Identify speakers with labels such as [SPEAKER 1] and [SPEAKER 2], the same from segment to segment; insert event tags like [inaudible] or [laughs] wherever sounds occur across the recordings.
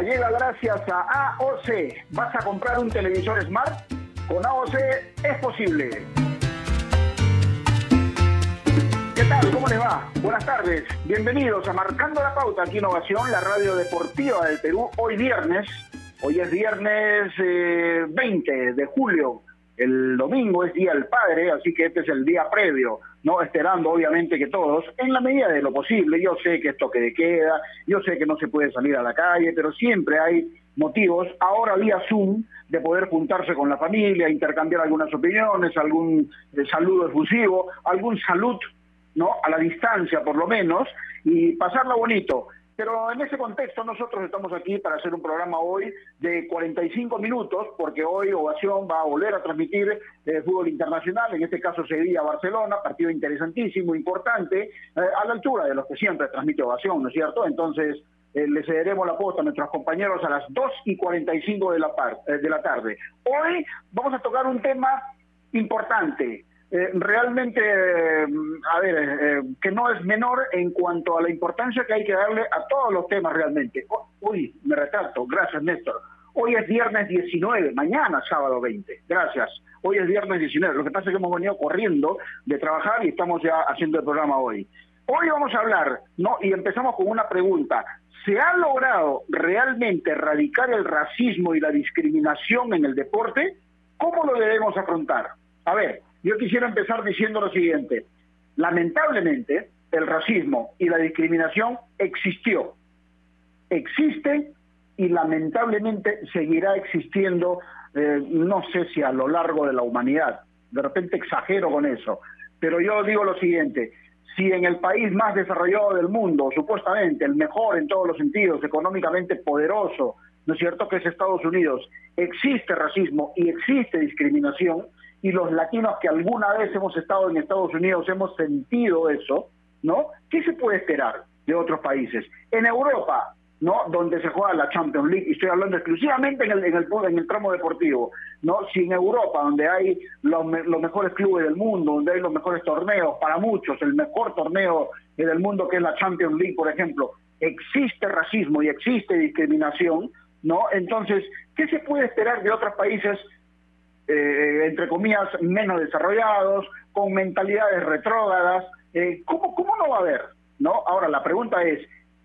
[SPEAKER 1] Llega gracias a AOC. ¿Vas a comprar un televisor Smart? Con AOC es posible. ¿Qué tal? ¿Cómo les va? Buenas tardes. Bienvenidos a Marcando la Pauta aquí Innovación, la radio deportiva del Perú. Hoy viernes, hoy es viernes 20 eh, de julio. El domingo es Día del Padre, así que este es el día previo no esperando obviamente que todos, en la medida de lo posible, yo sé que esto que de queda, yo sé que no se puede salir a la calle, pero siempre hay motivos, ahora vía Zoom, de poder juntarse con la familia, intercambiar algunas opiniones, algún eh, saludo efusivo, algún salud, ¿no? A la distancia por lo menos, y pasarla bonito. Pero en ese contexto nosotros estamos aquí para hacer un programa hoy de 45 minutos, porque hoy Ovación va a volver a transmitir eh, fútbol internacional, en este caso Sevilla-Barcelona, partido interesantísimo, importante, eh, a la altura de los que siempre transmite Ovación, ¿no es cierto? Entonces eh, le cederemos la posta a nuestros compañeros a las 2 y 45 de la, de la tarde. Hoy vamos a tocar un tema importante, eh, realmente, eh, a ver, eh, que no es menor en cuanto a la importancia que hay que darle a todos los temas realmente. uy, me retrato, gracias Néstor. Hoy es viernes 19, mañana sábado 20, gracias. Hoy es viernes 19, lo que pasa es que hemos venido corriendo de trabajar y estamos ya haciendo el programa hoy. Hoy vamos a hablar, ¿no? Y empezamos con una pregunta. ¿Se ha logrado realmente erradicar el racismo y la discriminación en el deporte? ¿Cómo lo debemos afrontar? A ver, yo quisiera empezar diciendo lo siguiente. Lamentablemente, el racismo y la discriminación existió, existe y lamentablemente seguirá existiendo, eh, no sé si a lo largo de la humanidad. De repente exagero con eso, pero yo digo lo siguiente. Si en el país más desarrollado del mundo, supuestamente el mejor en todos los sentidos, económicamente poderoso, ¿no es cierto?, que es Estados Unidos, existe racismo y existe discriminación, y los latinos que alguna vez hemos estado en Estados Unidos hemos sentido eso, ¿no? ¿Qué se puede esperar de otros países? En Europa, ¿no? Donde se juega la Champions League, y estoy hablando exclusivamente en el, en el, en el tramo deportivo, ¿no? Si en Europa, donde hay los, los mejores clubes del mundo, donde hay los mejores torneos, para muchos, el mejor torneo del mundo que es la Champions League, por ejemplo, existe racismo y existe discriminación, ¿no? Entonces, ¿qué se puede esperar de otros países eh, entre comillas, menos desarrollados, con mentalidades retrógradas. Eh, ¿cómo, ¿Cómo no va a haber? ¿no? Ahora, la pregunta es,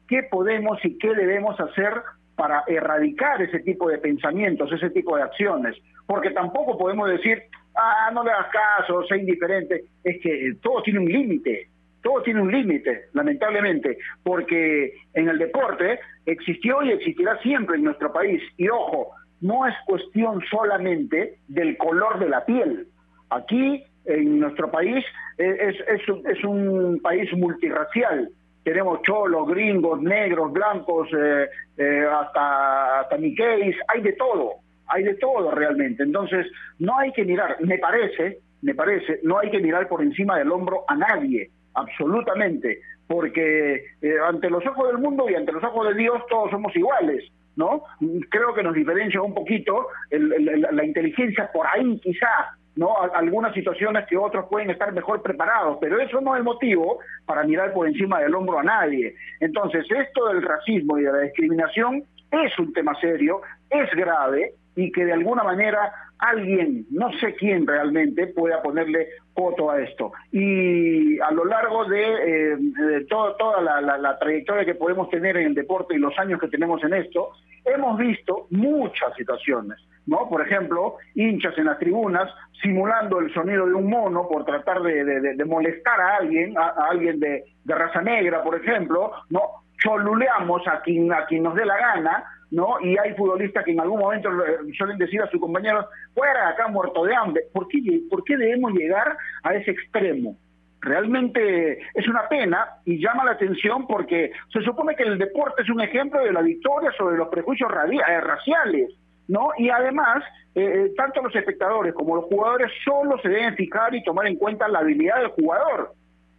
[SPEAKER 1] ¿qué podemos y qué debemos hacer para erradicar ese tipo de pensamientos, ese tipo de acciones? Porque tampoco podemos decir, ah, no le hagas caso, sé indiferente. Es que todo tiene un límite, todo tiene un límite, lamentablemente, porque en el deporte existió y existirá siempre en nuestro país. Y ojo, no es cuestión solamente del color de la piel. Aquí, en nuestro país, es, es, un país multirracial. Tenemos cholos, gringos, negros, blancos, eh, eh, hasta, hasta hay de todo, hay de todo realmente. Entonces, no hay que mirar, me parece, me parece, no hay que mirar por encima del hombro a nadie, absolutamente, porque eh, ante los ojos del mundo y ante los ojos de Dios todos somos iguales. ¿No? Creo que nos diferencia un poquito la inteligencia por ahí quizá, ¿no? Algunas situaciones que otros pueden estar mejor preparados, pero eso no es motivo para mirar por encima del hombro a nadie. Entonces, esto del racismo y de la discriminación es un tema serio, es grave y que de alguna manera alguien, no sé quién realmente, pueda ponerle coto a esto. Y a lo largo de, eh, toda la, trayectoria que podemos tener en el deporte y los años que tenemos en esto, hemos visto muchas situaciones, ¿no? Por ejemplo, hinchas en las tribunas simulando el sonido de un mono por tratar de, molestar a alguien, a, alguien de, raza negra, por ejemplo, ¿no? Choluleamos a quien, a quien nos dé la gana, ¿no? Y hay futbolistas que en algún momento suelen decir a sus compañeros, fuera acá muerto de hambre. ¿Por qué, ¿Por qué debemos llegar a ese extremo? Realmente es una pena y llama la atención porque se supone que el deporte es un ejemplo de la victoria sobre los prejuicios eh, raciales, ¿no? Y además, eh, eh, tanto los espectadores como los jugadores solo se deben fijar y tomar en cuenta la habilidad del jugador.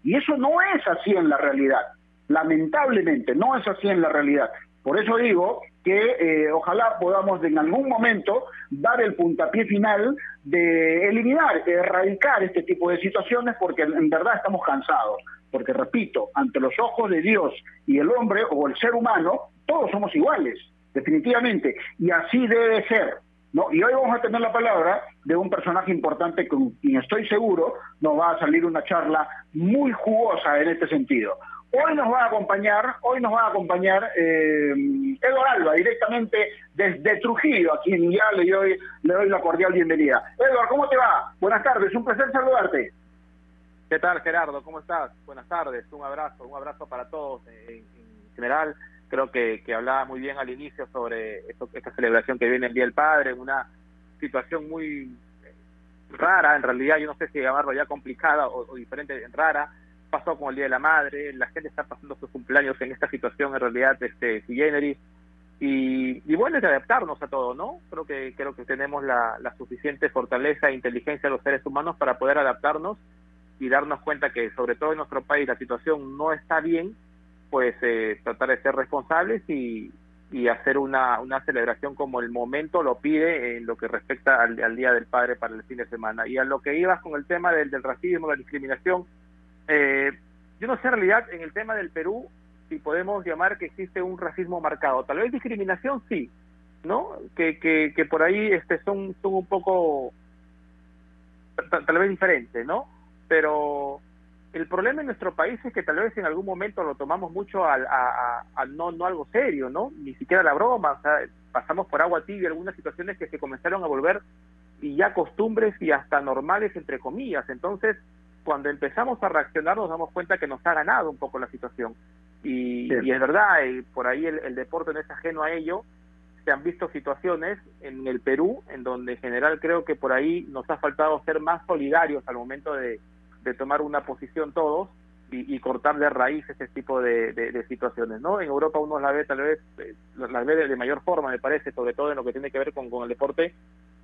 [SPEAKER 1] Y eso no es así en la realidad. Lamentablemente, no es así en la realidad. Por eso digo que eh, ojalá podamos en algún momento dar el puntapié final de eliminar, erradicar este tipo de situaciones porque en verdad estamos cansados. Porque repito, ante los ojos de Dios y el hombre o el ser humano, todos somos iguales. definitivamente, y así debe ser. ¿no? Y hoy vamos a tener la palabra de un personaje importante con quien estoy seguro nos va a salir una charla muy jugosa en este sentido. Hoy nos va a acompañar, hoy nos va a acompañar eh, Alba, directamente desde Trujillo, a quien ya le doy, le doy la cordial bienvenida. Eduardo, ¿cómo te va? Buenas tardes, un placer saludarte.
[SPEAKER 2] ¿Qué tal, Gerardo? ¿Cómo estás? Buenas tardes, un abrazo, un abrazo para todos en, general. Creo que, que hablaba muy bien al inicio sobre esta celebración que viene el Día del Padre, una situación muy rara, en realidad, yo no sé si llamarlo ya complicada o, o diferente, rara, pasó con el Día de la Madre, la gente está pasando sus cumpleaños en esta situación en realidad este generis y, y bueno, es adaptarnos a todo, ¿no? Creo que creo que tenemos la, la suficiente fortaleza e inteligencia de los seres humanos para poder adaptarnos y darnos cuenta que sobre todo en nuestro país la situación no está bien, pues eh, tratar de ser responsables y, y hacer una, una celebración como el momento lo pide en lo que respecta al, al, Día del Padre para el fin de semana. Y a lo que ibas con el tema del, del racismo, la discriminación, eh, yo no sé en realidad en el tema del Perú si podemos llamar que existe un racismo marcado. Tal vez discriminación sí, ¿no? Que, que, que por ahí este son, son un poco tal, vez diferentes, ¿no? Pero el problema en nuestro país es que tal vez en algún momento lo tomamos mucho al, a, a, no, no algo serio, ¿no? Ni siquiera la broma, o sea, pasamos por agua tibia algunas situaciones que se comenzaron a volver y ya costumbres y hasta normales entre comillas. Entonces, cuando empezamos a reaccionar nos damos cuenta que nos ha ganado un poco la situación. Y, y es verdad, y por ahí el, deporte no es ajeno a ello. Se han visto situaciones en el Perú en donde en general creo que por ahí nos ha faltado ser más solidarios al momento de, tomar una posición todos y, cortar de raíz ese tipo de, situaciones. ¿no? En Europa uno la ve tal vez, eh, las ve de, mayor forma, me parece, sobre todo en lo que tiene que ver con, con el deporte,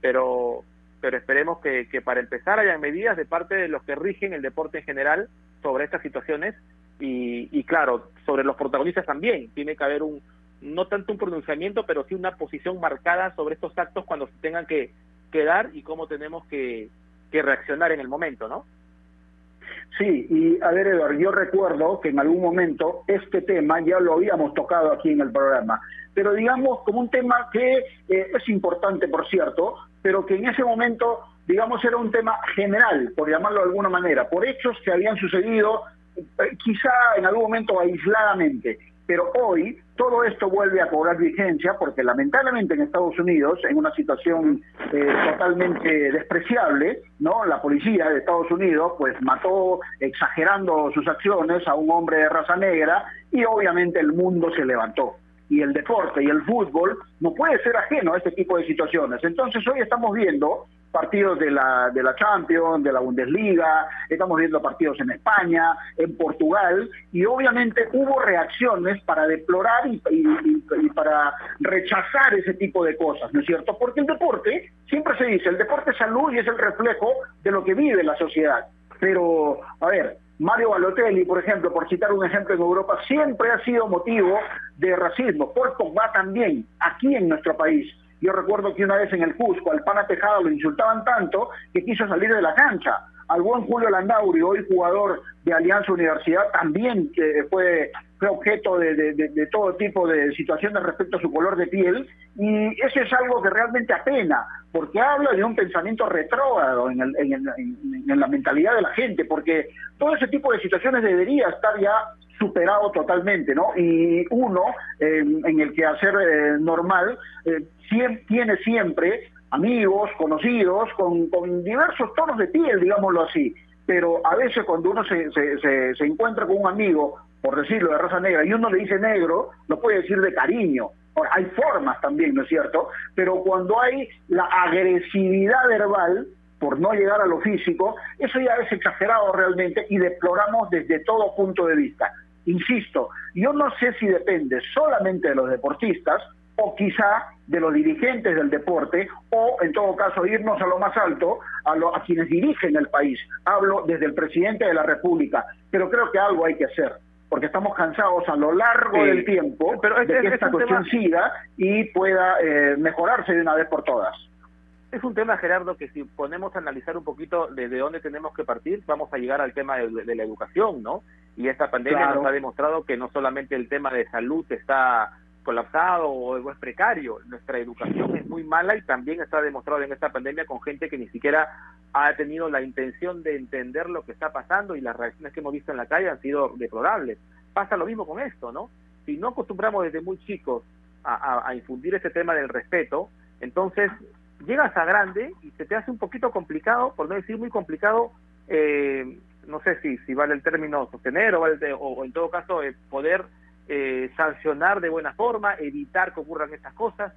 [SPEAKER 2] pero pero esperemos que, para empezar hayan medidas de parte de los que rigen el deporte en general sobre estas situaciones y, y claro, sobre los protagonistas también. Tiene que haber un, no tanto un pronunciamiento, pero sí una posición marcada sobre estos actos cuando se tengan que, que dar y cómo tenemos que, que reaccionar en el momento, ¿no?
[SPEAKER 1] Sí, y a ver, Eduardo, yo recuerdo que en algún momento este tema ya lo habíamos tocado aquí en el programa, pero digamos como un tema que eh, es importante, por cierto, pero que en ese momento, digamos, era un tema general, por llamarlo de alguna manera, por hechos que habían sucedido eh, quizá en algún momento aisladamente, pero hoy todo esto vuelve a cobrar vigencia porque lamentablemente en Estados Unidos, en una situación eh, totalmente despreciable, no, la policía de Estados Unidos pues mató exagerando sus acciones a un hombre de raza negra y obviamente el mundo se levantó y el deporte y el fútbol no puede ser ajeno a este tipo de situaciones. Entonces hoy estamos viendo partidos de la, de la Champions, de la Bundesliga, estamos viendo partidos en España, en Portugal, y obviamente hubo reacciones para deplorar y, y, para rechazar ese tipo de cosas, ¿no es cierto? Porque el deporte, siempre se dice, el deporte es salud y es el reflejo de lo que vive la sociedad. Pero, a ver, Mario Balotelli, por ejemplo, por citar un ejemplo en Europa, siempre ha sido motivo de racismo. Paul Pogba también, aquí en nuestro país. Yo recuerdo que una vez en el Cusco al pana Tejada lo insultaban tanto que quiso salir de la cancha. Al buen Julio Landauri, hoy jugador de Alianza Universidad, también eh, fue, fue objeto de, de, todo tipo de situaciones respecto a su color de piel. Y eso es algo que realmente apena, porque habla de un pensamiento retrógrado en, el, en, en, la mentalidad de la gente, porque todo ese tipo de situaciones debería estar ya superado totalmente, ¿no? Y uno, en el que hacer eh, normal, eh, tiene siempre amigos, conocidos, con, con, diversos tonos de piel, digámoslo así. Pero a veces cuando uno se, se, se, encuentra con un amigo, por decirlo de raza negra, y uno le dice negro, lo puede decir de cariño. hay formas también, ¿no es cierto? Pero cuando hay la agresividad verbal, por no llegar a lo físico, eso ya es exagerado realmente y deploramos desde todo punto de vista. Insisto, yo no sé si depende solamente de los deportistas o quizá de los dirigentes del deporte o en todo caso irnos a lo más alto, a, a quienes dirigen el país. Hablo desde el presidente de la República, pero creo que algo hay que hacer porque estamos cansados a lo largo del tiempo pero de que esta cuestión siga y pueda eh, mejorarse de una vez por todas.
[SPEAKER 2] Es un tema, Gerardo, que si ponemos a analizar un poquito desde dónde tenemos que partir, vamos a llegar al tema de, la educación, ¿no? Y esta pandemia nos ha demostrado que no solamente el tema de salud está colapsado o es precario. Nuestra educación es muy mala y también está demostrado en esta pandemia con gente que ni siquiera ha tenido la intención de entender lo que está pasando y las reacciones que hemos visto en la calle han sido deplorables. Pasa lo mismo con esto, ¿no? Si no acostumbramos desde muy chicos a, infundir ese tema del respeto, entonces llegas a grande y se te hace un poquito complicado, por no decir muy complicado, eh, no sé si, si vale el término sostener o, o, en todo caso eh, poder eh, sancionar de buena forma, evitar que ocurran estas cosas.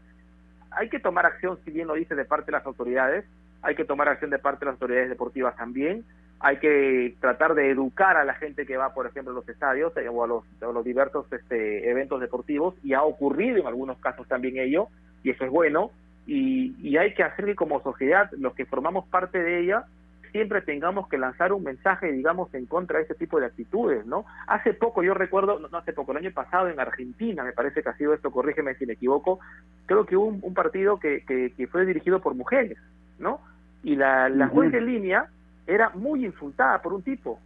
[SPEAKER 2] Hay que tomar acción, si bien lo dice, de parte de las autoridades, hay que tomar acción de parte de las autoridades deportivas también, hay que tratar de educar a la gente que va, por ejemplo, a los estadios eh, o, a los, los, diversos este, eventos deportivos, y ha ocurrido en algunos casos también ello, y eso es bueno, y, y hay que hacer que como sociedad, los que formamos parte de ella, siempre tengamos que lanzar un mensaje, digamos, en contra de ese tipo de actitudes, ¿no? Hace poco, yo recuerdo, no, hace poco, el año pasado en Argentina, me parece que ha sido esto, corrígeme si me equivoco, creo que hubo un, partido que, que, fue dirigido por mujeres, ¿no? Y la, la juez de línea era muy insultada por un tipo,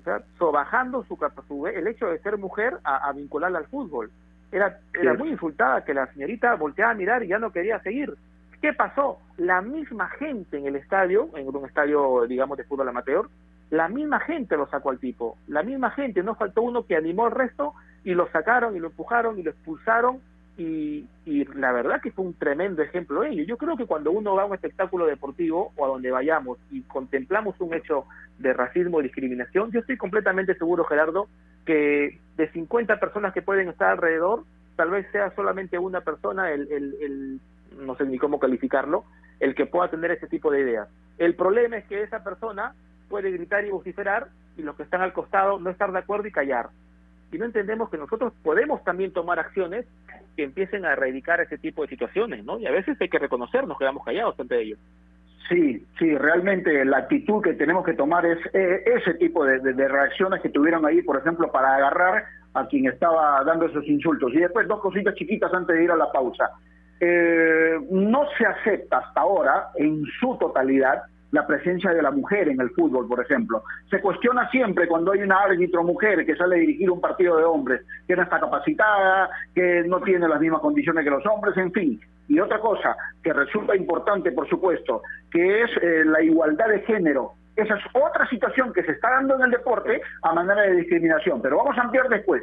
[SPEAKER 2] o sea, sobajando su, su el hecho de ser mujer a, vincularla al fútbol. Era, era muy insultada que la señorita volteaba a mirar y ya no quería seguir. ¿Qué pasó? La misma gente en el estadio, en un estadio, digamos, de fútbol amateur, la misma gente lo sacó al tipo, la misma gente, no faltó uno que animó al resto y lo sacaron y lo empujaron y lo expulsaron y, y la verdad que fue un tremendo ejemplo ello. Yo creo que cuando uno va a un espectáculo deportivo o a donde vayamos y contemplamos un hecho de racismo y discriminación, yo estoy completamente seguro, Gerardo, que de 50 personas que pueden estar alrededor, tal vez sea solamente una persona el, el, el no sé ni cómo calificarlo, el que pueda tener ese tipo de ideas. El problema es que esa persona puede gritar y vociferar y los que están al costado no estar de acuerdo y callar. Y no entendemos que nosotros podemos también tomar acciones que empiecen a erradicar ese tipo de situaciones, ¿no? Y a veces hay que reconocer, nos quedamos callados ante ellos.
[SPEAKER 1] Sí, sí, realmente la actitud que tenemos que tomar es eh, ese tipo de, de, reacciones que tuvieron ahí, por ejemplo, para agarrar a quien estaba dando esos insultos. Y después dos cositas chiquitas antes de ir a la pausa. Eh, no se acepta hasta ahora en su totalidad la presencia de la mujer en el fútbol, por ejemplo. Se cuestiona siempre cuando hay una árbitro mujer que sale a dirigir un partido de hombres, que no está capacitada, que no tiene las mismas condiciones que los hombres, en fin. Y otra cosa que resulta importante, por supuesto, que es eh, la igualdad de género. Esa es otra situación que se está dando en el deporte a manera de discriminación, pero vamos a ampliar después.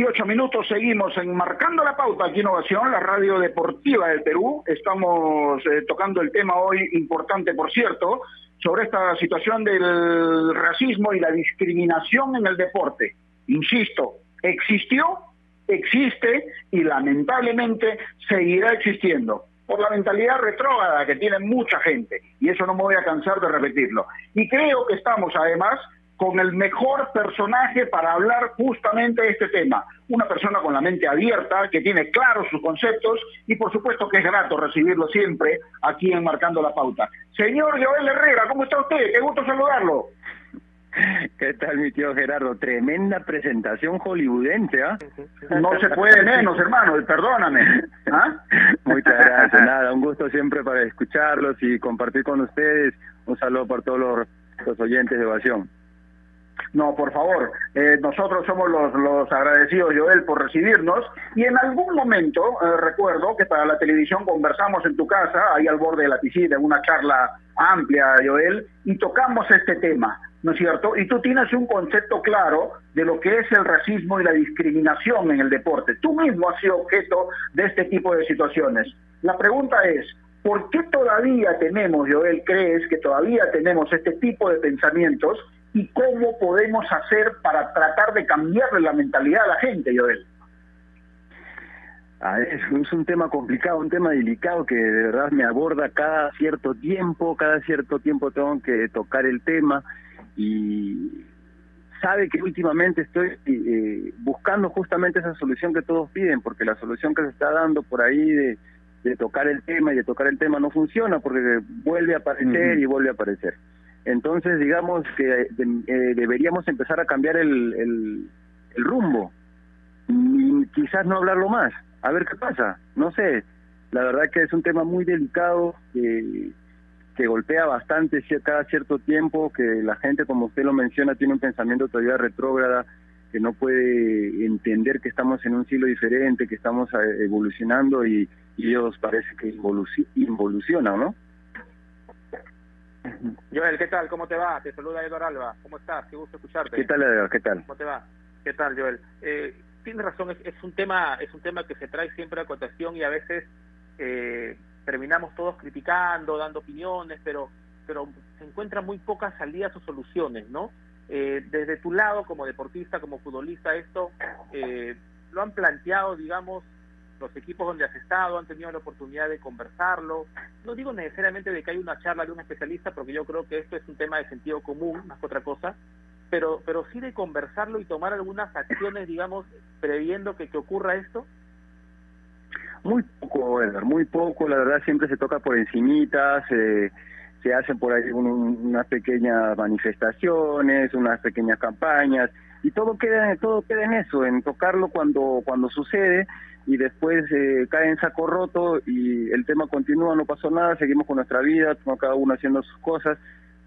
[SPEAKER 1] 18 minutos, seguimos enmarcando la pauta aquí Innovación, la radio deportiva del Perú. Estamos eh, tocando el tema hoy importante, por cierto, sobre esta situación del racismo y la discriminación en el deporte. Insisto, existió, existe y lamentablemente seguirá existiendo por la mentalidad retrógrada que tiene mucha gente, y eso no me voy a cansar de repetirlo. Y creo que estamos además con el mejor personaje para hablar justamente de este tema. Una persona con la mente abierta, que tiene claros sus conceptos y por supuesto que es grato recibirlo siempre aquí en Marcando la Pauta. Señor Joel Herrera, ¿cómo está usted? Qué gusto saludarlo.
[SPEAKER 3] ¿Qué tal, mi tío Gerardo? Tremenda presentación hollywoodense, ¿ah?
[SPEAKER 1] No se puede menos, hermano, perdóname. ¿Ah? [laughs]
[SPEAKER 3] Muchas gracias, nada, un gusto siempre para escucharlos y compartir con ustedes. Un saludo para todos los, los oyentes de Evasión.
[SPEAKER 1] No, por favor, eh, nosotros somos los, los agradecidos, Joel, por recibirnos. Y en algún momento, eh, recuerdo que para la televisión conversamos en tu casa, ahí al borde de la piscina, en una charla amplia, Joel, y tocamos este tema, ¿no es cierto? Y tú tienes un concepto claro de lo que es el racismo y la discriminación en el deporte. Tú mismo has sido objeto de este tipo de situaciones. La pregunta es, ¿por qué todavía tenemos, Joel, crees que todavía tenemos este tipo de pensamientos y cómo podemos hacer para tratar de cambiarle la mentalidad a la gente, Joel.
[SPEAKER 3] Ah, es, es, un tema complicado, un tema delicado que de verdad me aborda cada cierto tiempo, cada cierto tiempo tengo que tocar el tema y sabe que últimamente estoy eh, buscando justamente esa solución que todos piden, porque la solución que se está dando por ahí de, de tocar el tema y de tocar el tema no funciona porque vuelve a aparecer y vuelve a aparecer. Entonces, digamos que eh, deberíamos empezar a cambiar el, el, rumbo y quizás no hablarlo más, a ver qué pasa, no sé. La verdad que es un tema muy delicado que, golpea bastante cada cierto tiempo, que la gente, como usted lo menciona, tiene un pensamiento todavía retrógrada, que no puede entender que estamos en un siglo diferente, que estamos eh, evolucionando y, ellos parece que involucionan, ¿no?
[SPEAKER 2] Joel, ¿qué tal? ¿Cómo te va? Te saluda Eduardo Alba. ¿Cómo estás? Qué gusto escucharte.
[SPEAKER 3] ¿Qué tal, Eduardo? ¿Qué tal?
[SPEAKER 2] ¿Cómo te va? ¿Qué tal, Joel? Eh, tienes razón, es, un tema es un tema que se trae siempre a cotación y a veces eh, terminamos todos criticando, dando opiniones, pero pero se encuentran muy pocas salidas o soluciones, ¿no? Eh, desde tu lado, como deportista, como futbolista, esto eh, lo han planteado, digamos, los equipos donde has estado han tenido la oportunidad de conversarlo. No digo necesariamente de que hay una charla de un especialista, porque yo creo que esto es un tema de sentido común, más que otra cosa, pero, pero sí de conversarlo y tomar algunas acciones, digamos, previendo que, que ocurra esto.
[SPEAKER 3] Muy poco, Edgar, muy poco, la verdad siempre se toca por encimitas, se hacen por ahí unas pequeñas manifestaciones, unas pequeñas campañas, y todo queda, todo queda en eso, en tocarlo cuando, cuando sucede, y después eh, cae en saco roto y el tema continúa, no pasó nada, seguimos con nuestra vida, cada uno haciendo sus cosas,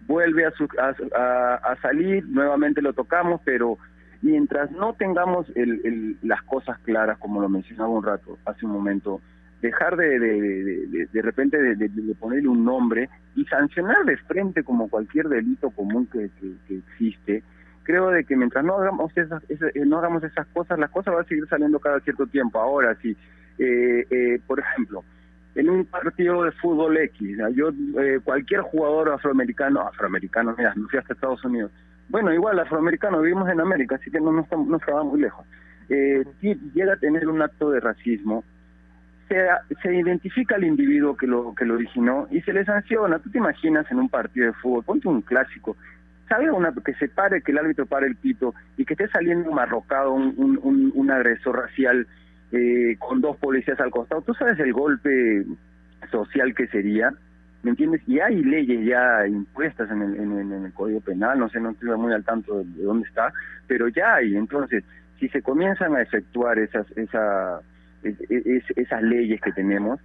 [SPEAKER 3] vuelve a, a, salir, nuevamente lo tocamos, pero mientras no tengamos el, las cosas claras, como lo mencionaba un rato, hace un momento, dejar de de, de, repente de, ponerle un nombre y sancionar de frente como cualquier delito común que, que existe, creo de que mientras no hagamos esas, eh, no hagamos esas cosas, las cosas van a seguir saliendo cada cierto tiempo. Ahora, si, eh, eh, por ejemplo, en un partido de fútbol X, yo eh, cualquier jugador afroamericano, afroamericano, mira, me fui hasta Estados Unidos. Bueno, igual afroamericano, vivimos en América, así que no, no, no estaba muy lejos. Eh, si llega a tener un acto de racismo, se, se identifica al individuo que lo que lo originó y se le sanciona. Tú te imaginas en un partido de fútbol, ponte un clásico, ¿Sabe una, que se pare, que el árbitro pare el pito y que esté saliendo marrocado un, un, un, agresor racial eh, con dos policías al costado? ¿Tú sabes el golpe social que sería? ¿Me entiendes? Y hay leyes ya impuestas en el, en, el Código Penal, no sé, no estoy muy al tanto de, dónde está, pero ya hay. Entonces, si se comienzan a efectuar esas, esa, esas leyes que tenemos,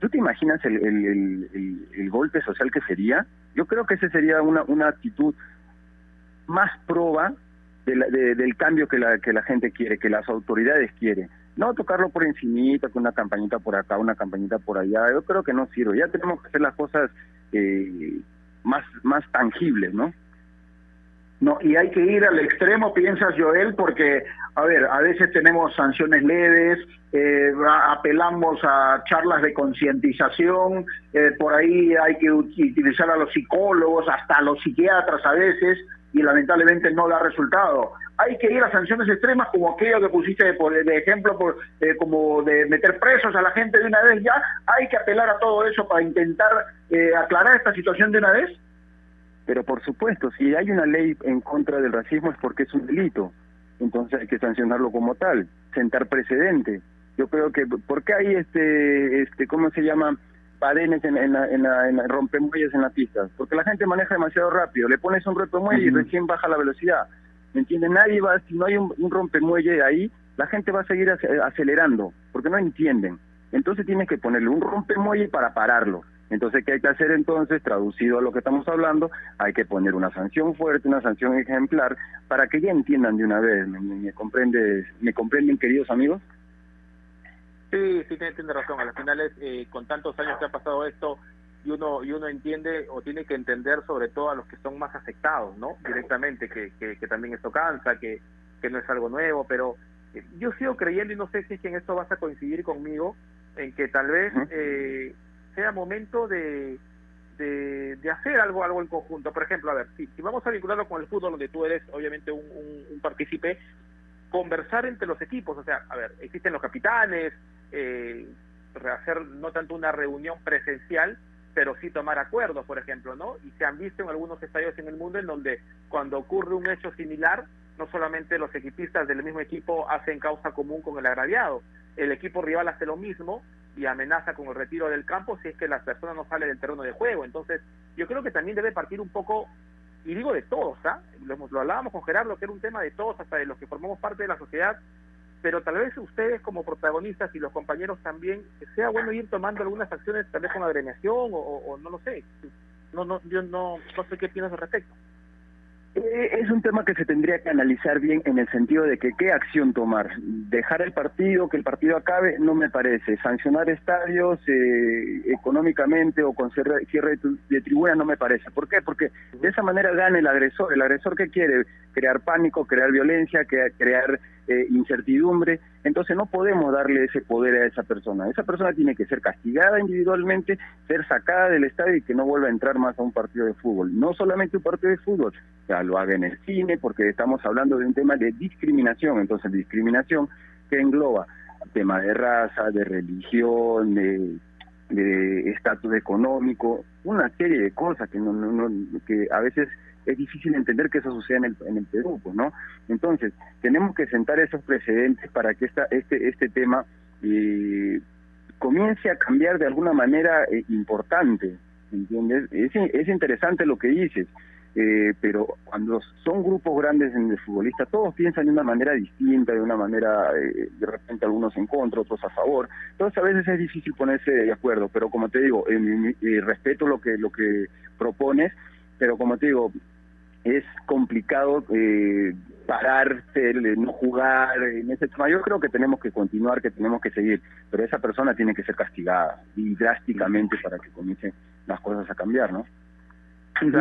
[SPEAKER 3] ¿tú te imaginas el, el, el, golpe social que sería? Yo creo que ese sería una, una actitud más prueba de del cambio que la, que la gente quiere, que las autoridades quieren. No tocarlo por encimita, con una campañita por acá, una campañita por allá, yo creo que no sirve. Ya tenemos que hacer las cosas eh, más, más tangibles, ¿no?
[SPEAKER 1] No, y hay que ir al extremo, piensas Joel, porque, a ver, a veces tenemos sanciones leves, eh, apelamos a charlas de concientización, eh, por ahí hay que utilizar a los psicólogos, hasta a los psiquiatras a veces, y lamentablemente no da resultado. Hay que ir a sanciones extremas como aquello que pusiste de, de ejemplo, por, eh, como de meter presos a la gente de una vez ya. Hay que apelar a todo eso para intentar aclarar esta situación de una vez.
[SPEAKER 3] Pero por supuesto, si hay una ley en contra del racismo es porque es un delito. Entonces hay que sancionarlo como tal, sentar precedente. Yo creo que, ¿por qué hay este, este ¿cómo se llama? Padenes en, en, la, en, la, en rompemuelles en la pista. Porque la gente maneja demasiado rápido. Le pones un rompemuelle y recién baja la velocidad. ¿Me entiendes? Nadie va, si no hay un, un rompemuelle ahí, la gente va a seguir acelerando, porque no entienden. Entonces tienes que ponerle un rompemuelle para pararlo. Entonces, ¿qué hay que hacer entonces? Traducido a lo que estamos hablando, hay que poner una sanción fuerte, una sanción ejemplar, para que ya entiendan de una vez. ¿Me, me, comprende, ¿me comprenden, queridos amigos?
[SPEAKER 2] Sí, sí, tiene, razón. Al final es, eh, con tantos años que ha pasado esto, y uno, y uno entiende o tiene que entender sobre todo a los que son más afectados, ¿no? Directamente, que, que, también esto cansa, que, que no es algo nuevo, pero eh, yo sigo creyendo, y no sé si es que en esto vas a coincidir conmigo, en que tal vez... eh, sea momento de, de, hacer algo algo en conjunto. Por ejemplo, a ver, si, si vamos a vincularlo con el fútbol, donde tú eres obviamente un, un, partícipe, conversar entre los equipos, o sea, a ver, existen los capitanes, eh, no tanto una reunión presencial, pero sí tomar acuerdos, por ejemplo, ¿no? Y se han visto en algunos estadios en el mundo en donde cuando ocurre un hecho similar, no solamente los equipistas del mismo equipo hacen causa común con el agraviado, el equipo rival hace lo mismo y amenaza con el retiro del campo si es que la persona no sale del terreno de juego. Entonces, yo creo que también debe partir un poco, y digo de todos, ¿ah? Lo, lo hablábamos con Gerardo, que era un tema de todos, hasta de los que formamos parte de la sociedad, pero tal vez ustedes como protagonistas y los compañeros también, sea bueno ir tomando algunas acciones, tal vez con agremiación o, o, no lo sé. No, no, yo no, no sé qué piensas al respecto.
[SPEAKER 3] Eh, es un tema que se tendría que analizar bien en el sentido de que qué acción tomar. Dejar el partido, que el partido acabe, no me parece. Sancionar estadios eh, económicamente o con cierre, de, tribuna no me parece. ¿Por qué? Porque de esa manera gana el agresor. ¿El agresor qué quiere? Crear pánico, crear violencia, crear eh, incertidumbre. Entonces no podemos darle ese poder a esa persona. Esa persona tiene que ser castigada individualmente, ser sacada del estadio y que no vuelva a entrar más a un partido de fútbol. No solamente un partido de fútbol, ya lo haga en el cine, porque estamos hablando de un tema de discriminación. Entonces discriminación que engloba tema de raza, de religión, de estatus económico, una serie de cosas que no, no, que a veces es difícil entender que eso suceda en el, en el Perú, pues, ¿no? Entonces, tenemos que sentar esos precedentes para que esta, este, este tema eh, comience a cambiar de alguna manera eh, importante, ¿entiendes? Es, es interesante lo que dices, eh, pero cuando son grupos grandes en el futbolista, todos piensan de una manera distinta, de una manera, eh, de repente algunos en contra, otros a favor. Entonces a veces es difícil ponerse de acuerdo, pero como te digo, eh, respeto lo que, lo que propones, pero como te digo, es complicado eh, pararse, no jugar en ese tema. Yo creo que tenemos que continuar, que tenemos que seguir, pero esa persona tiene que ser castigada y drásticamente para que comiencen las cosas a cambiar, ¿no?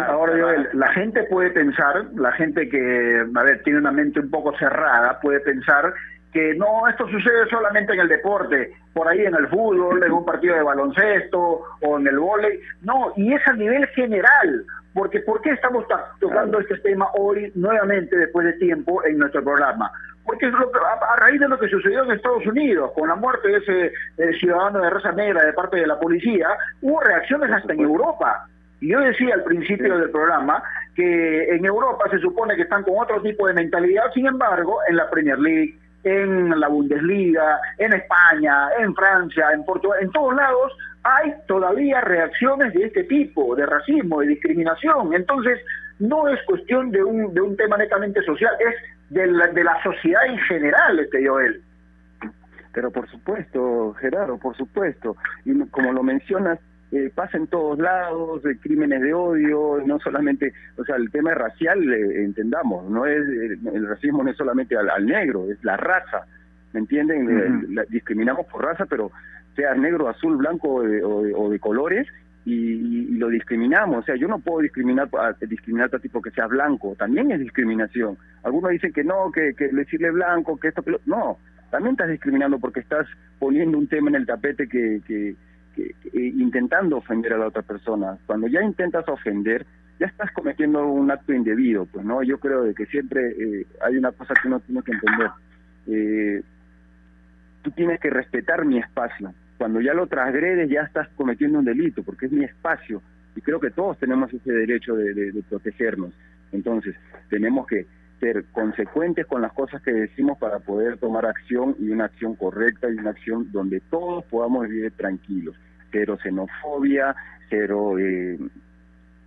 [SPEAKER 1] Ahora, la gente puede pensar, la gente que, a ver, tiene una mente un poco cerrada, puede pensar que no, esto sucede solamente en el deporte, por ahí en el fútbol, en un partido de baloncesto o en el vóley. No, y es a nivel general. Porque ¿por qué estamos tocando este tema hoy nuevamente después de tiempo en nuestro programa? Porque es a, raíz de lo que sucedió en Estados Unidos, con la muerte de ese eh, ciudadano de raza negra de parte de la policía, hubo reacciones hasta en Europa. Y yo decía al principio del programa que en Europa se supone que están con otro tipo de mentalidad, sin embargo, en la Premier League, en la Bundesliga, en España, en Francia, en Portugal, en todos lados hay todavía reacciones de este tipo, de racismo, de discriminación. Entonces, no es cuestión de un, de un tema netamente social, es de la, de la sociedad en general, este Joel.
[SPEAKER 3] Pero por supuesto, Gerardo, por supuesto. Y como lo mencionas, eh, pasa en todos lados, de crímenes de odio, no solamente, o sea, el tema racial, eh, entendamos, no es el racismo no es solamente al, negro, es la raza, ¿me entienden? discriminamos por raza, pero sea negro, azul, blanco o de, colores, y, lo discriminamos. O sea, yo no puedo discriminar a, discriminar a tipo que sea blanco, también es discriminación. Algunos dicen que no, que, que decirle blanco, que esto, que lo... no, también estás discriminando porque estás poniendo un tema en el tapete que, que, que, intentando ofender a la otra persona. Cuando ya intentas ofender, ya estás cometiendo un acto indebido, pues no. Yo creo de que siempre eh, hay una cosa que uno tiene que entender. Eh, tú tienes que respetar mi espacio cuando ya lo transgredes ya estás cometiendo un delito, porque es mi espacio y creo que todos tenemos ese derecho de, protegernos. Entonces, tenemos que ser consecuentes con las cosas que decimos para poder tomar acción y una acción correcta y una acción donde todos podamos vivir tranquilos. Cero xenofobia, cero eh,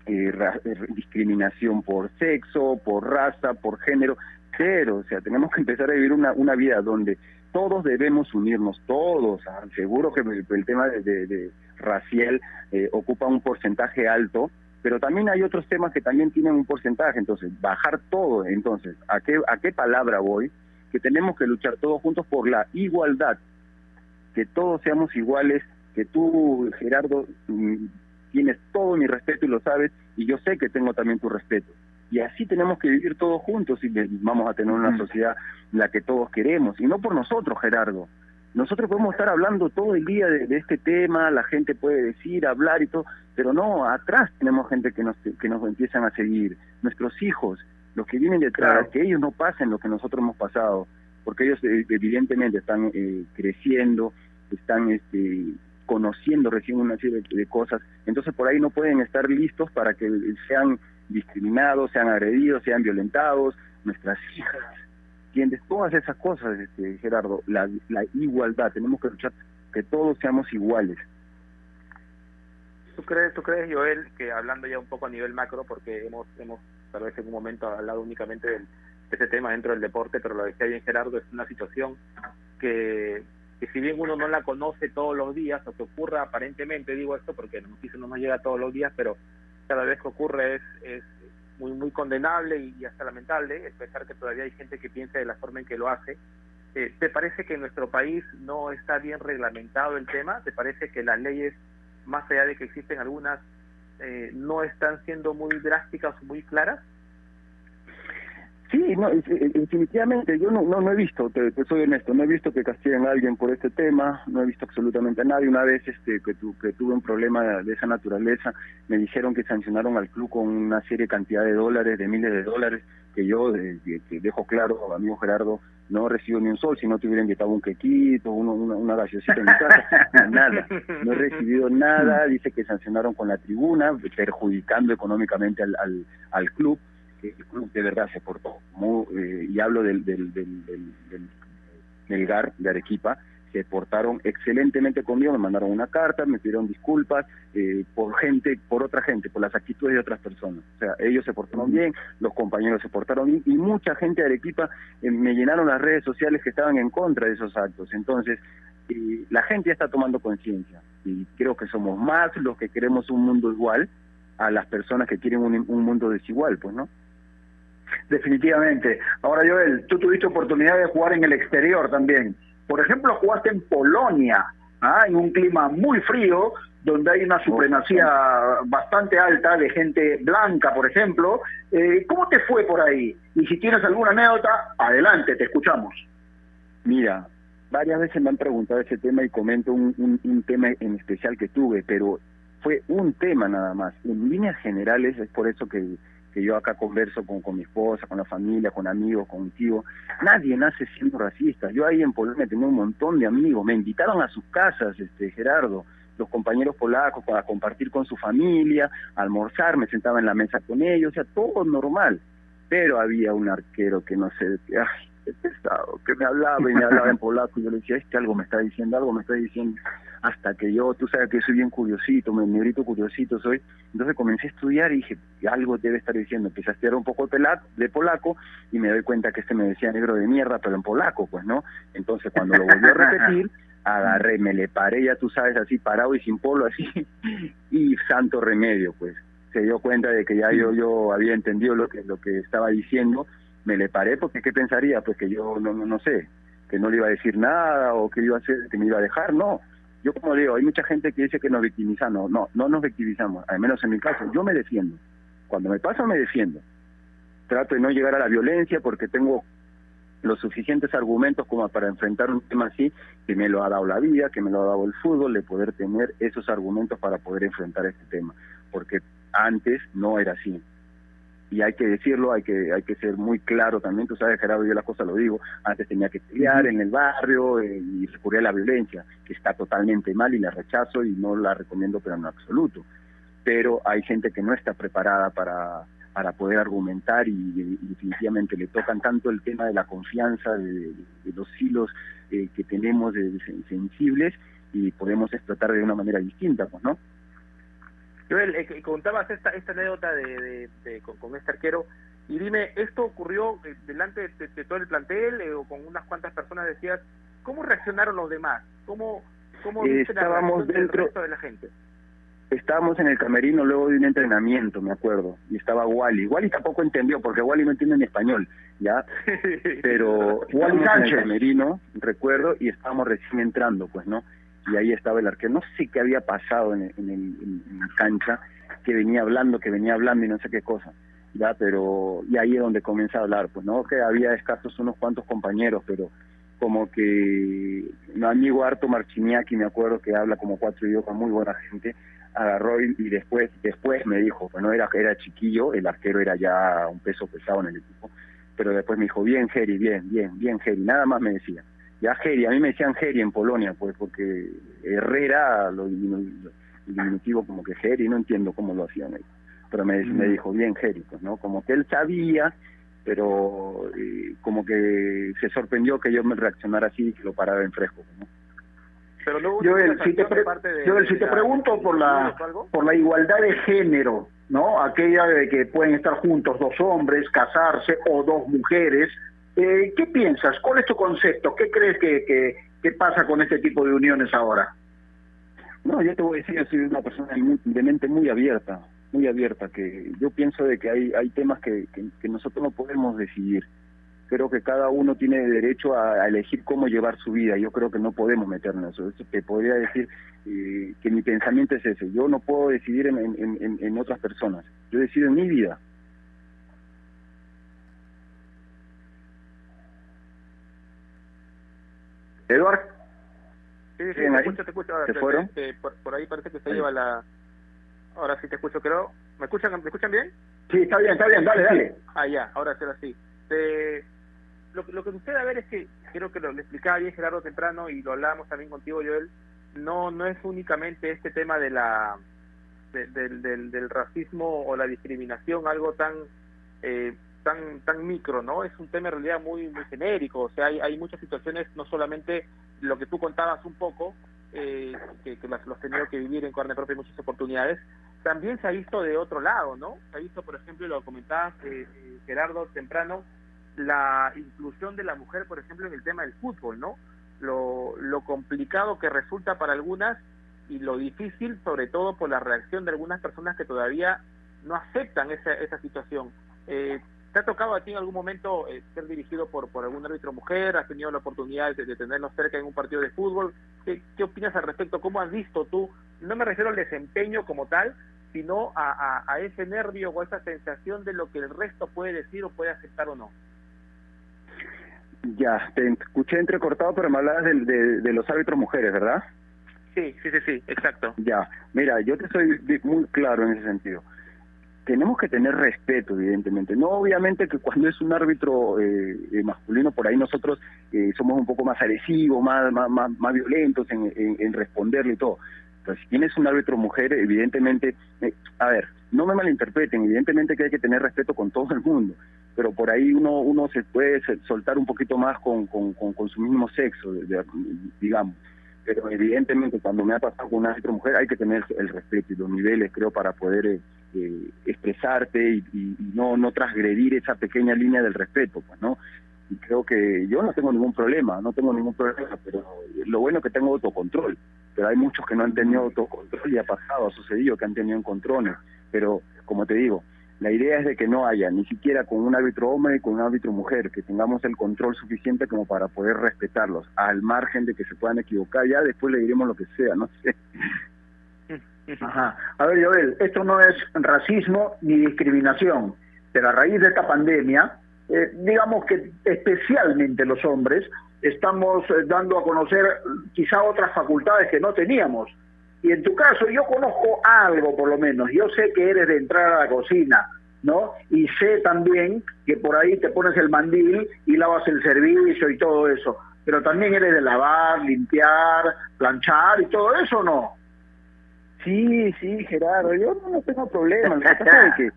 [SPEAKER 3] eh, eh, discriminación por sexo, por raza, por género, cero. O sea, tenemos que empezar a vivir una, una vida donde todos debemos unirnos, todos. Ah, seguro que el, tema de, racial eh, ocupa un porcentaje alto, pero también hay otros temas que también tienen un porcentaje. Entonces, bajar todo. Entonces, ¿a qué, a qué palabra voy? Que tenemos que luchar todos juntos por la igualdad, que todos seamos iguales, que tú, Gerardo, mm, tienes todo mi respeto y lo sabes, y yo sé que tengo también tu respeto y así tenemos que vivir todos juntos y vamos a tener una sociedad la que todos queremos, y no por nosotros, Gerardo. Nosotros podemos estar hablando todo el día de, este tema, la gente puede decir, hablar y todo, pero no, atrás tenemos gente que nos, que nos empiezan a seguir, nuestros hijos, los que vienen detrás, que ellos no pasen lo que nosotros hemos pasado, porque ellos eh, evidentemente están eh, creciendo, están este, conociendo recién una serie de cosas, entonces por ahí no pueden estar listos para que sean discriminados, sean agredidos, sean violentados, nuestras hijas, ¿entiendes? Todas esas cosas, este, Gerardo, la, la igualdad, tenemos que luchar que todos seamos iguales.
[SPEAKER 2] ¿Tú crees, ¿Tú crees, Joel, que hablando ya un poco a nivel macro, porque hemos, hemos tal vez en un momento hablado únicamente de ese tema dentro del deporte, pero lo decía bien Gerardo, es una situación que, que si bien uno no la conoce todos los días, o que ocurra aparentemente, digo esto porque la noticia no nos llega todos los días, pero cada vez que ocurre es, es muy muy condenable y, hasta lamentable, es pensar que todavía hay gente que piensa de la forma en que lo hace. Eh, ¿Te parece que en nuestro país no está bien reglamentado el tema? ¿Te parece que las leyes, más allá de que existen algunas, eh, no están siendo muy drásticas o muy claras?
[SPEAKER 3] Sí, no, definitivamente, yo no, no, he visto, te, soy honesto, no he visto que castiguen a alguien por este tema, no he visto absolutamente a nadie. Una vez este, que, tu, que tuve un problema de esa naturaleza, me dijeron que sancionaron al club con una serie de cantidad de dólares, de miles de dólares, que yo dejo claro, amigo Gerardo, no recibo ni un sol, si no te hubiera invitado un quequito, uno, una, una en mi casa, [laughs] nada, no he recibido nada, dice que sancionaron con la tribuna, perjudicando económicamente al, al, al club que el club de verdad se portó, muy, eh, y hablo del, del, del, del, GAR de Arequipa, se portaron excelentemente conmigo, me mandaron una carta, me pidieron disculpas eh, por gente, por otra gente, por las actitudes de otras personas. O sea, ellos se portaron bien, los compañeros se portaron bien y mucha gente de Arequipa eh, me llenaron las redes sociales que estaban en contra de esos actos. Entonces, la gente ya está tomando conciencia y creo que somos más los que queremos un mundo igual a las personas que quieren un, un mundo desigual, pues, ¿no?
[SPEAKER 1] Definitivamente. Ahora, Joel, tú tuviste oportunidad de jugar en el exterior también. Por ejemplo, jugaste en Polonia, ¿ah? en un clima muy frío, donde hay una supremacía bastante alta de gente blanca, por ejemplo. Eh, ¿Cómo te fue por ahí? Y si tienes alguna anécdota, adelante, te escuchamos.
[SPEAKER 3] Mira, varias veces me han preguntado ese tema y comento un, un tema en especial que tuve, pero fue un tema nada más. En líneas generales es por eso que que yo acá converso con, con mi esposa, con la familia, con amigos, contigo. Nadie nace siendo racista. Yo ahí en Polonia tenía un montón de amigos. Me invitaron a sus casas, este Gerardo, los compañeros polacos para compartir con su familia, almorzar, me sentaba en la mesa con ellos, o sea, todo normal. Pero había un arquero que no sé, ay, pesado, que me hablaba y me hablaba en [laughs] polaco y yo le decía, este algo me está diciendo, algo me está diciendo, hasta que yo, tú sabes que soy bien curiosito, me negrito curiosito soy, entonces comencé a estudiar y dije, algo debe estar diciendo, empecé a estudiar un poco de polaco y me doy cuenta que este me decía negro de mierda, pero en polaco, pues, ¿no? Entonces cuando lo volví a [laughs] repetir, agarré, me le paré, ya tú sabes, así parado y sin polo, así, [laughs] y santo remedio, pues se dio cuenta de que ya yo yo había entendido lo que lo que estaba diciendo me le paré porque qué pensaría pues que yo no, no, no sé que no le iba a decir nada o que iba a hacer que me iba a dejar no Yo como digo, hay mucha gente que dice que nos victimizamos. No, no nos victimizamos, al menos en mi caso. Yo me defiendo. Cuando me pasa, me defiendo. Trato de no llegar a la violencia porque tengo los suficientes argumentos como para enfrentar un tema así, que me lo ha dado la vida, que me lo ha dado el fútbol, de poder tener esos argumentos para poder enfrentar este tema. Porque antes no era así. Y hay que decirlo, hay que hay que ser muy claro también, tú sabes Gerardo, yo la cosa lo digo, antes tenía que pelear en el barrio eh, y recurrir a la violencia, que está totalmente mal y la rechazo y no la recomiendo pero en absoluto, pero hay gente que no está preparada para para poder argumentar y, definitivamente le tocan tanto el tema de la confianza, de, los hilos eh, que tenemos de, sensibles y podemos explotar de una manera distinta, pues, ¿no?
[SPEAKER 2] Joel, eh, contabas esta, esta anécdota de, con, este arquero, y dime, ¿esto ocurrió eh, delante de, todo el plantel eh, o con unas cuantas personas? Decías, ¿cómo reaccionaron los demás? ¿Cómo, cómo
[SPEAKER 3] Estábamos dentro
[SPEAKER 2] de la gente?
[SPEAKER 3] Estábamos en el camerino luego de un entrenamiento, me acuerdo, y estaba Wally. Wally tampoco entendió, porque Wally no entiende en español, ¿ya? [laughs] Pero Wally en el camerino, recuerdo, y estábamos recién entrando, pues, ¿no? Y ahí estaba el arquero. No sé qué había pasado en, en, la cancha, que venía hablando, que venía hablando y no sé qué cosa. Ya, pero y ahí es donde comienza a hablar, pues no, que había escasos unos cuantos compañeros, pero como que mi amigo Arto Marchiniaki, me acuerdo que habla como cuatro idiomas, muy buena gente, agarró y, después después me dijo, bueno, era, era chiquillo, el arquero era ya un peso pesado en el equipo, pero después me dijo, bien, Jerry, bien, bien, bien, Jerry, nada más me decía ya Geri, a mí me decían Geri en Polonia, pues porque Herrera lo, diminutivo como que Geri, no entiendo cómo lo hacían ellos. Pero me, me mm. dijo bien Geri, pues, ¿no? Como que él sabía, pero eh, como que se sorprendió que yo me reaccionara así y que lo parara en fresco, ¿no?
[SPEAKER 1] Pero yo si te, si te pregunto por la por la igualdad de género, ¿no? Aquella de que pueden estar juntos dos hombres, casarse o dos mujeres, eh, ¿Qué piensas? ¿Cuál es tu concepto? ¿Qué crees que, que, pasa con este tipo de uniones ahora?
[SPEAKER 3] No, yo te voy a decir, yo soy una persona de mente muy abierta, muy abierta, que yo pienso de que hay, hay temas que, que, nosotros no podemos decidir. Creo que cada uno tiene derecho a, elegir cómo llevar su vida. Yo creo que no podemos meternos en eso. Te podría decir eh, que mi pensamiento es ese. Yo no puedo decidir en, en, en otras personas. Yo decido en mi vida.
[SPEAKER 2] Eduardo. Sí, sí, te escucho, te escucho. ¿Se fueron? por, ahí parece que se lleva la... Ahora sí te escucho, creo. ¿Me escuchan, ¿Me escuchan bien?
[SPEAKER 1] Sí, está bien, está bien, dale, dale.
[SPEAKER 2] Ah, ya, ahora será así. lo, lo que sucede a ver es que, creo que lo, explicaba bien Gerardo temprano y lo hablábamos también contigo, Joel, no, no es únicamente este tema de la del, del, del racismo o la discriminación, algo tan eh, tan tan micro, ¿no? Es un tema en realidad muy muy genérico, o sea, hay, hay muchas situaciones, no solamente lo que tú contabas un poco, eh, que, que los, has tenido que vivir en carne propia muchas oportunidades, también se ha visto de otro lado, ¿no? Se ha visto, por ejemplo, lo comentabas eh, Gerardo temprano, la inclusión de la mujer, por ejemplo, en el tema del fútbol, ¿no? Lo, lo complicado que resulta para algunas y lo difícil, sobre todo por la reacción de algunas personas que todavía no aceptan esa, esa situación. Eh, ¿Te ha tocado a ti en algún momento eh, ser dirigido por, por algún árbitro mujer? ¿Has tenido la oportunidad de, tenerlo cerca en un partido de fútbol? ¿Qué, ¿Qué, opinas al respecto? ¿Cómo has visto tú? No me refiero al desempeño como tal, sino a, a, ese nervio o a esa sensación de lo que el resto puede decir o puede aceptar o no.
[SPEAKER 3] Ya, te escuché entrecortado, pero me hablabas de, de, de los árbitros mujeres, ¿verdad?
[SPEAKER 2] Sí, sí, sí, sí, exacto.
[SPEAKER 3] Ya, mira, yo te soy muy claro en ese sentido tenemos que tener respeto, evidentemente. No obviamente que cuando es un árbitro eh, eh, masculino, por ahí nosotros eh, somos un poco más agresivos, más, más, más, violentos en, en, responderle y todo. Pero si tienes un árbitro mujer, evidentemente, a ver, no me malinterpreten, evidentemente que hay que tener respeto con todo el mundo, pero por ahí uno uno se puede soltar un poquito más con, con, con, su mismo sexo, digamos pero evidentemente cuando me ha pasado con una árbitro mujer hay que tener el respeto y los niveles creo para poder eh, expresarte y, no no transgredir esa pequeña línea del respeto, pues, ¿no? Y creo que yo no tengo ningún problema, no tengo ningún problema, pero lo bueno es que tengo autocontrol, pero hay muchos que no han tenido autocontrol y ha pasado, ha sucedido que han tenido encontrones, pero como te digo, La idea es de que no haya ni siquiera con un árbitro hombre y con un árbitro mujer, que tengamos el control suficiente como para poder respetarlos, al margen de que se puedan equivocar. Ya después le diremos lo que sea, no [laughs] sé.
[SPEAKER 1] Ajá. A ver, Joel, esto no es racismo ni discriminación, pero a raíz de esta pandemia, eh, digamos que especialmente los hombres, estamos eh, dando a conocer quizá otras facultades que no teníamos. Y en tu caso, yo conozco algo por lo menos. Yo sé que eres de entrar a la cocina, ¿no? Y sé también que por ahí te pones el mandil y lavas el servicio y todo eso. Pero también eres de lavar, limpiar, planchar y todo eso, ¿no?
[SPEAKER 3] Sí, sí, Gerardo, yo no, tengo problema. que,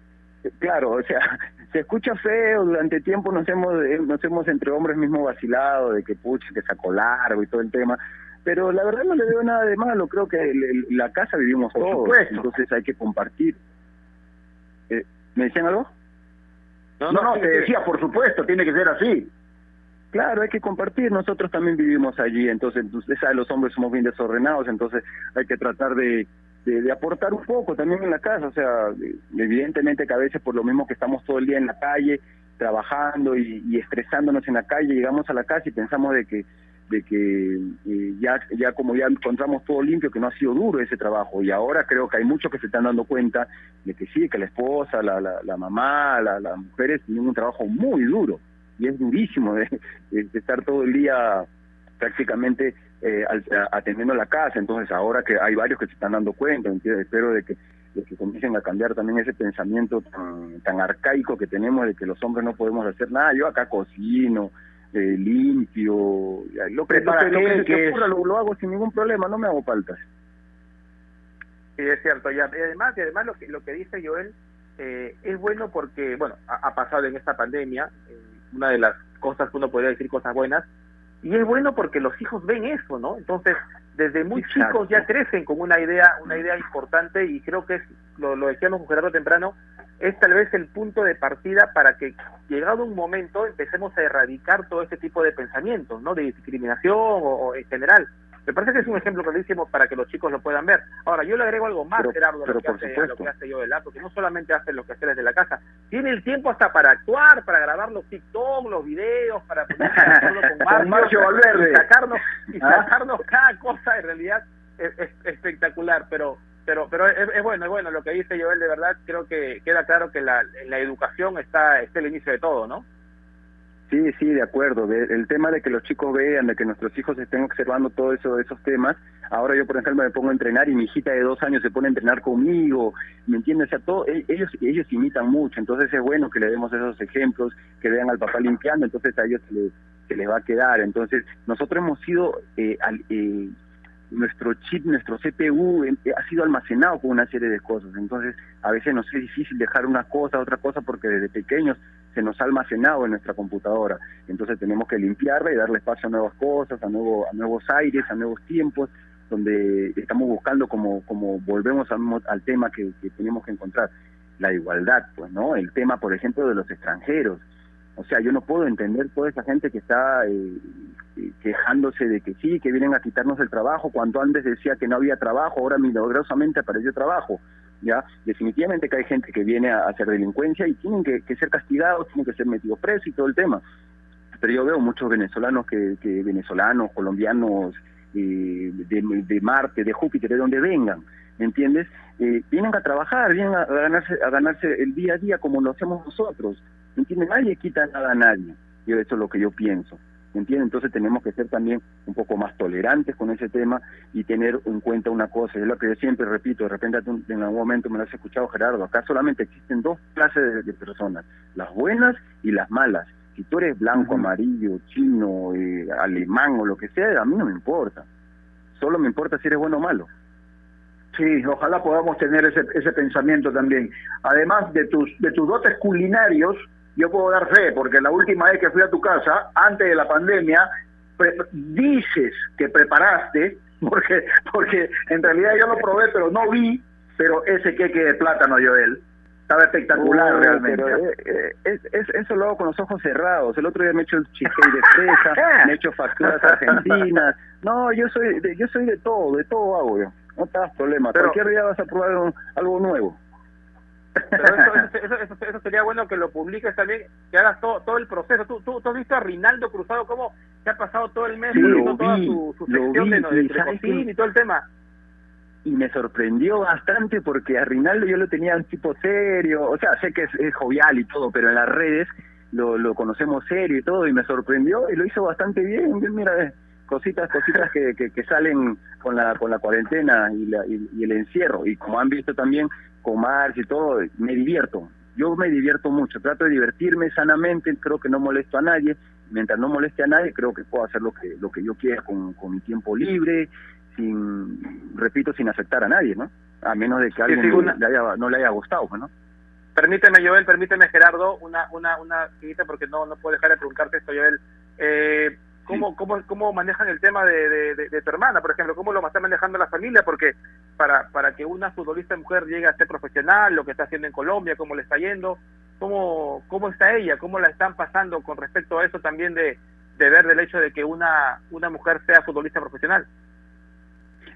[SPEAKER 3] [laughs] claro, o sea, se escucha feo, durante tiempo nos hemos, eh, nos hemos entre hombres mismo vacilado de que pucha, que sacó largo y todo el tema pero la verdad no le veo nada de malo, creo que la casa vivimos todos, entonces hay que compartir. Eh, ¿Me decían algo?
[SPEAKER 1] No, no, te decía, por supuesto, tiene que ser así.
[SPEAKER 3] Claro, hay que compartir, nosotros también vivimos allí, entonces usted sabe, los hombres somos bien desordenados, entonces hay que tratar de, de, aportar un poco también en la casa, o sea, evidentemente que a veces por lo mismo que estamos todo el día en la calle, trabajando y, y estresándonos en la calle, llegamos a la casa y pensamos de que de que eh, ya, ya como ya encontramos todo limpio, que no ha sido duro ese trabajo. Y ahora creo que hay muchos que se están dando cuenta de que sí, que la esposa, la, la, mamá, la, las mujeres tienen un trabajo muy duro. Y es durísimo de, estar todo el día prácticamente eh, atendiendo la casa. Entonces ahora que hay varios que se están dando cuenta, espero de que, de que comiencen a cambiar también ese pensamiento tan, tan arcaico que tenemos de que los hombres no podemos hacer nada. Yo acá cocino, eh, limpio, lo que, lo que, lo, hago sin ningún problema, no me hago faltas.
[SPEAKER 2] Sí, es cierto, y además, y además lo que, lo que dice Joel eh, es bueno porque, bueno, ha, pasado en esta pandemia, eh, una de las cosas que uno podría decir cosas buenas, y es bueno porque los hijos ven eso, ¿no? Entonces, desde muy chicos ya crecen con una idea, una idea importante y creo que es, lo, lo decíamos con Gerardo temprano, es tal vez el punto de partida para que, llegado un momento, empecemos a erradicar todo este tipo de pensamientos, ¿no? De discriminación o, en general. Me parece que es un ejemplo clarísimo para que los chicos lo puedan ver. Ahora, yo le agrego algo más, Gerardo, a lo, que hace, a lo que hace yo, Porque no solamente hace lo que hace desde la casa, tiene el tiempo hasta para actuar, para grabar los TikTok, los videos, para con [laughs] Marcio, y sacarnos, y ¿Ah? sacarnos cada cosa, en realidad, es espectacular. Pero pero pero es, bueno, es bueno lo que dice Joel, de verdad, creo que queda claro que la, la educación está, está el inicio de todo, ¿no?
[SPEAKER 3] Sí, sí, de acuerdo. el tema de que los chicos vean, de que nuestros hijos estén observando todos eso, esos temas. Ahora yo, por ejemplo, me pongo a entrenar y mi hijita de dos años se pone a entrenar conmigo, ¿me entiendes? O sea, todo, e, ellos, ellos imitan mucho, entonces es bueno que le demos esos ejemplos, que vean al papá limpiando, entonces a ellos se les, se les va a quedar. Entonces, nosotros hemos sido eh, al, eh, nuestro chip, nuestro CPU eh, ha sido almacenado con una serie de cosas. Entonces, a veces nos es difícil dejar una cosa, otra cosa, porque desde pequeños se nos ha almacenado en nuestra computadora. Entonces, tenemos que limpiarla y darle espacio a nuevas cosas, a, nuevo, a nuevos aires, a nuevos tiempos, donde estamos buscando como, como volvemos al, tema que, que tenemos que encontrar, la igualdad, pues, ¿no? El tema, por ejemplo, de los extranjeros. O sea, yo no puedo entender toda esa gente que está eh, quejándose de que sí, que vienen a quitarnos el trabajo, cuando antes decía que no había trabajo, ahora milagrosamente apareció trabajo. ya Definitivamente que hay gente que viene a hacer delincuencia y tienen que, ser castigados, tienen que ser metidos presos y todo el tema. Pero yo veo muchos venezolanos, que, que venezolanos, colombianos, eh, de, Marte, de Júpiter, de donde vengan, ¿me entiendes? Eh, vienen a trabajar, vienen a ganarse, a ganarse el día a día como lo hacemos nosotros, ¿me entiendes? Nadie quita nada a nadie, yo eso es lo que yo pienso. ¿Me entiendes? Entonces tenemos que ser también un poco más tolerantes con ese tema y tener en cuenta una cosa, es lo que yo siempre repito, de repente en algún momento me lo has escuchado Gerardo, acá solamente existen dos clases de, personas, las buenas y las malas. Si tú eres blanco, amarillo, chino, eh, alemán o lo que sea, a mí no me importa. Solo me importa si eres bueno o malo.
[SPEAKER 1] Sí, ojalá podamos tener ese, ese pensamiento también. Además de tus, de tus dotes culinarios, yo puedo dar fe, porque la última vez que fui a tu casa, antes de la pandemia, dices que preparaste, [laughs] porque, porque en realidad yo lo probé, pero no vi, pero ese queque de plátano, Joel, estaba espectacular realmente.
[SPEAKER 3] Eh, eh, es, eso lo hago con los ojos cerrados. El otro día me he hecho el cheesecake de fresa, [laughs] me he hecho facturas argentinas. No, yo soy de, yo soy de todo, de todo hago yo. No te das problema. Pero, Cualquier día vas a probar algo nuevo.
[SPEAKER 2] Pero eso, sería bueno que lo publiques también, que hagas todo, todo el proceso. ¿Tú, tú, has visto a Rinaldo Cruzado cómo se ha pasado todo el mes
[SPEAKER 3] sí,
[SPEAKER 2] toda su, su sección de, de, y todo el tema?
[SPEAKER 3] y me sorprendió bastante porque a Rinaldo yo lo tenía un tipo serio, o sea, sé que es, jovial y todo, pero en las redes lo, lo, conocemos serio y todo, y me sorprendió y lo hizo bastante bien, mira, eh, cositas, cositas que, que, salen con la, con la cuarentena y, la, y, el encierro, y como han visto también Mars y todo, me divierto, yo me divierto mucho, trato de divertirme sanamente, creo que no molesto a nadie, mientras no moleste a nadie, creo que puedo hacer lo que, lo que yo quiera con, con mi tiempo libre, sin, repito, sin afectar a nadie, ¿no? A menos de que alguien le haya, no le haya gustado, ¿no?
[SPEAKER 2] Permíteme, Joel, permíteme, Gerardo, una, una, una porque no, no puedo dejar de preguntarte esto, Joel. Eh, ¿cómo, cómo, ¿Cómo manejan el tema de, de, tu hermana, por ejemplo? ¿Cómo lo está manejando la familia? Porque para, para que una futbolista mujer llegue a ser profesional, lo que está haciendo en Colombia, cómo le está yendo, ¿cómo, cómo está ella? ¿Cómo la están pasando con respecto a eso también de, de ver del hecho de que una, una mujer sea futbolista profesional?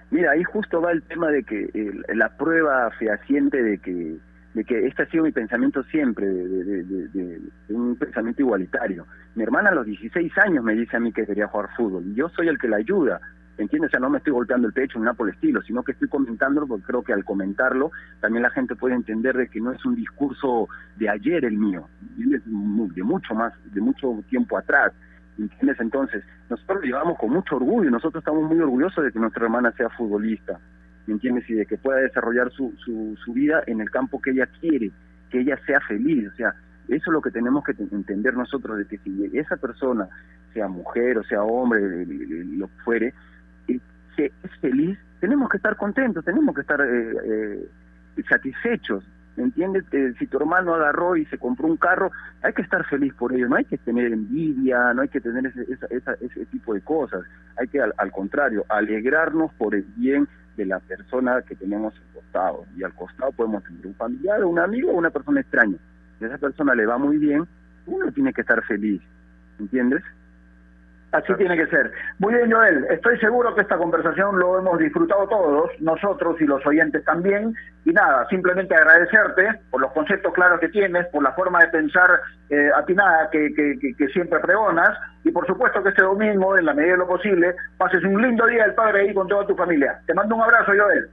[SPEAKER 3] Mira, ahí justo va el tema de que la prueba fehaciente de que de que este ha sido mi pensamiento siempre, de, un pensamiento igualitario. Mi hermana a los 16 años me dice a mí que quería jugar fútbol y yo soy el que la ayuda. ¿Entiendes? O sea, no me estoy golpeando el pecho ni nada por el estilo, sino que estoy comentándolo porque creo que al comentarlo también la gente puede entender de que no es un discurso de ayer el mío, de mucho más, de mucho tiempo atrás. ¿Entiendes? Entonces, nosotros lo llevamos con mucho orgullo, nosotros estamos muy orgullosos de que nuestra hermana sea futbolista, ¿me entiendes? Y de que pueda desarrollar su, su, vida en el campo que ella quiere, que ella sea feliz, o sea, eso es lo que tenemos que entender nosotros, de que si esa persona, sea mujer o sea hombre, lo que fuere, eh, que es feliz, tenemos que estar contentos, tenemos que estar eh, eh, satisfechos, ¿entiendes? Eh, si tu hermano agarró y se compró un carro, hay que estar feliz por ello, no hay que tener envidia, no hay que tener ese, ese tipo de cosas, hay que al, contrario, alegrarnos por el bien de la persona que tenemos al costado, y al costado podemos tener un familiar, un amigo o una persona extraña, si a esa persona le va muy bien, uno tiene que estar feliz, ¿entiendes?
[SPEAKER 1] Así tiene que ser. Muy bien, Joel. Estoy seguro que esta conversación lo hemos disfrutado todos, nosotros y los oyentes también. Y nada, simplemente agradecerte por los conceptos claros que tienes, por la forma de pensar eh, atinada que, que, que, siempre pregonas. Y por supuesto que este domingo, en la medida de lo posible, pases un lindo día del Padre ahí con toda tu familia. Te mando un abrazo, Joel.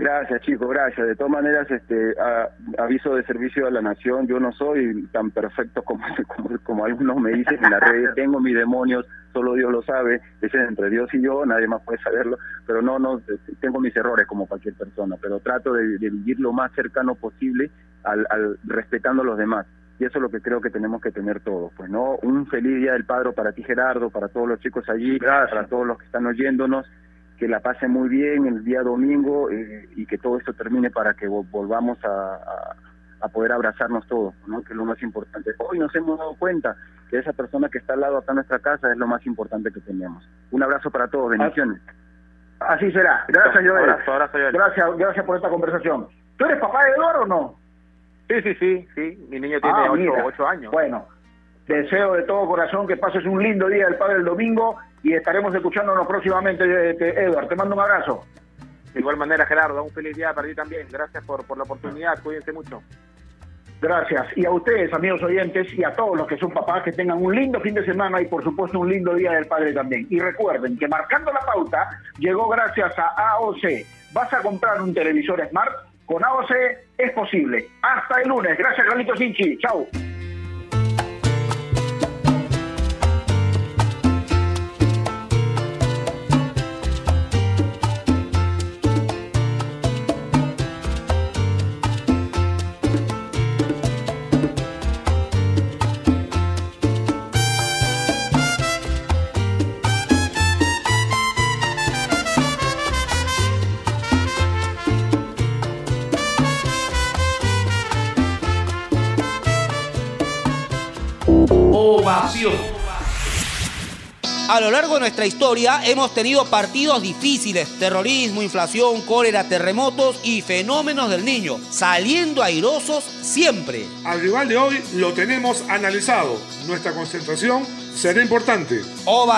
[SPEAKER 3] Gracias, chicos, gracias. De todas maneras, este aviso de servicio a la nación, yo no soy tan perfecto como, [laughs] como, algunos me dicen en la red, [laughs] tengo mis demonios, solo Dios lo sabe, es entre Dios y yo, nadie más puede saberlo, pero no, no, este, tengo mis errores como cualquier persona, pero trato de, vivir lo más cercano posible al, al respetando a los demás. Y eso es lo que creo que tenemos que tener todos, pues no, un feliz día del Padre para ti Gerardo, para todos los chicos allí, para todos los que están oyéndonos que la pase muy bien el día domingo eh, y que todo esto termine para que volvamos a, a, poder abrazarnos todos, ¿no? que es lo más importante. Hoy nos hemos dado cuenta que esa persona que está al lado acá en nuestra casa es lo más importante que tenemos. Un abrazo para todos, bendiciones.
[SPEAKER 1] Así será. Gracias, Joel. Gracias, gracias por esta conversación. ¿Tú eres papá de Eduardo o no?
[SPEAKER 2] Sí, sí, sí, sí. Mi niño tiene ah, ocho, años.
[SPEAKER 1] Bueno, deseo de todo corazón que pases un lindo día del Padre el domingo y estaremos escuchándonos próximamente, Edward. Te mando un abrazo.
[SPEAKER 2] De igual manera, Gerardo, un feliz día para ti también. Gracias por, por la oportunidad. Cuídense mucho.
[SPEAKER 1] Gracias. Y a ustedes, amigos oyentes, y a todos los que son papás, que tengan un lindo fin de semana y, por supuesto, un lindo Día del Padre también. Y recuerden que marcando la pauta llegó gracias a AOC. ¿Vas a comprar un televisor Smart? Con AOC es posible. Hasta el lunes. Gracias, Carlitos Sinchi. Chau.
[SPEAKER 4] A lo largo de nuestra historia hemos tenido partidos difíciles, terrorismo, inflación, cólera, terremotos y fenómenos del niño, saliendo airosos siempre.
[SPEAKER 5] Al rival de hoy lo tenemos analizado. Nuestra concentración será importante.
[SPEAKER 4] Ovación